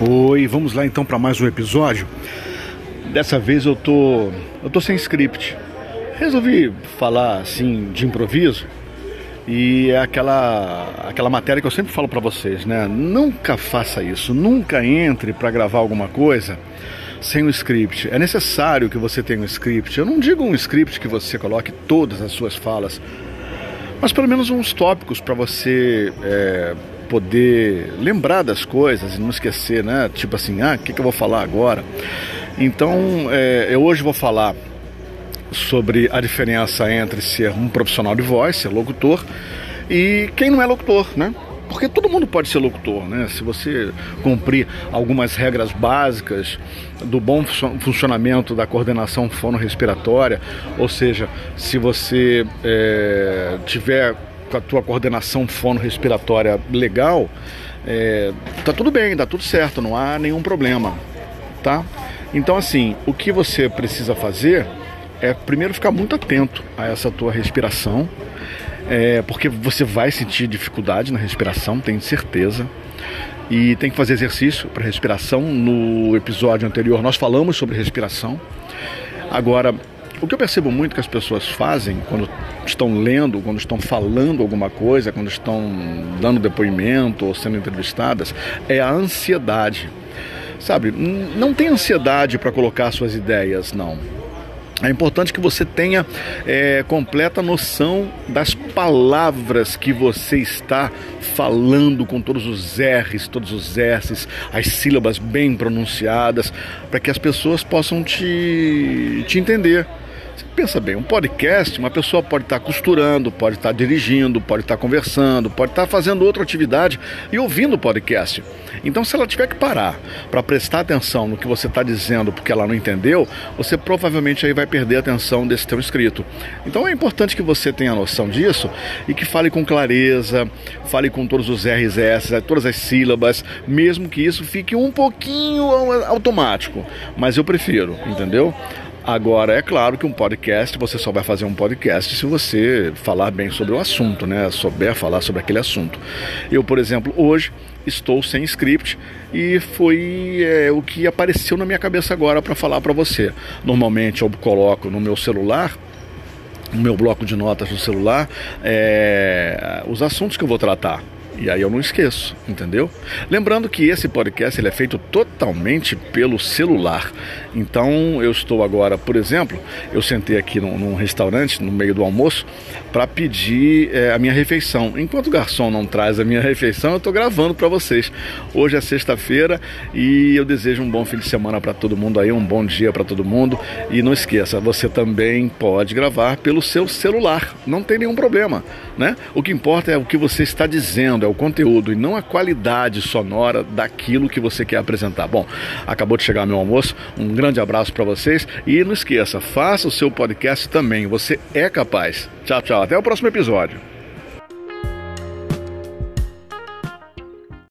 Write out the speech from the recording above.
Oi, vamos lá então para mais um episódio. Dessa vez eu tô, eu tô sem script. Resolvi falar assim de improviso e é aquela aquela matéria que eu sempre falo para vocês, né? Nunca faça isso, nunca entre para gravar alguma coisa sem um script. É necessário que você tenha um script. Eu não digo um script que você coloque todas as suas falas, mas pelo menos uns tópicos para você é, poder lembrar das coisas e não esquecer, né? Tipo assim, ah, o que, que eu vou falar agora? Então, é, eu hoje vou falar sobre a diferença entre ser um profissional de voz, ser locutor, e quem não é locutor, né? Porque todo mundo pode ser locutor, né? Se você cumprir algumas regras básicas do bom funcionamento da coordenação fonorrespiratória, ou seja, se você é, tiver com a tua coordenação fono-respiratória legal, é, tá tudo bem, dá tudo certo, não há nenhum problema, tá? Então assim, o que você precisa fazer é primeiro ficar muito atento a essa tua respiração, é, porque você vai sentir dificuldade na respiração, tenho certeza. E tem que fazer exercício para respiração. No episódio anterior nós falamos sobre respiração. Agora, o que eu percebo muito que as pessoas fazem quando estão lendo, quando estão falando alguma coisa, quando estão dando depoimento ou sendo entrevistadas, é a ansiedade. Sabe, não tem ansiedade para colocar suas ideias, não. É importante que você tenha é, completa noção das palavras que você está falando com todos os R's, todos os S's, as sílabas bem pronunciadas, para que as pessoas possam te, te entender. Pensa bem, um podcast, uma pessoa pode estar costurando, pode estar dirigindo, pode estar conversando, pode estar fazendo outra atividade e ouvindo o podcast. Então, se ela tiver que parar para prestar atenção no que você está dizendo porque ela não entendeu, você provavelmente aí vai perder a atenção desse teu escrito. Então, é importante que você tenha noção disso e que fale com clareza, fale com todos os R's, S, todas as sílabas, mesmo que isso fique um pouquinho automático. Mas eu prefiro, entendeu? Agora, é claro que um podcast, você só vai fazer um podcast se você falar bem sobre o assunto, né? Souber falar sobre aquele assunto. Eu, por exemplo, hoje estou sem script e foi é, o que apareceu na minha cabeça agora para falar para você. Normalmente eu coloco no meu celular no meu bloco de notas no celular é, os assuntos que eu vou tratar. E aí eu não esqueço, entendeu? Lembrando que esse podcast ele é feito totalmente pelo celular. Então eu estou agora, por exemplo, eu sentei aqui num, num restaurante no meio do almoço para pedir é, a minha refeição. Enquanto o garçom não traz a minha refeição, eu estou gravando para vocês. Hoje é sexta-feira e eu desejo um bom fim de semana para todo mundo aí, um bom dia para todo mundo. E não esqueça, você também pode gravar pelo seu celular. Não tem nenhum problema, né? O que importa é o que você está dizendo é o conteúdo e não a qualidade sonora daquilo que você quer apresentar. Bom, acabou de chegar meu almoço, um grande abraço para vocês e não esqueça, faça o seu podcast também, você é capaz. Tchau, tchau, até o próximo episódio.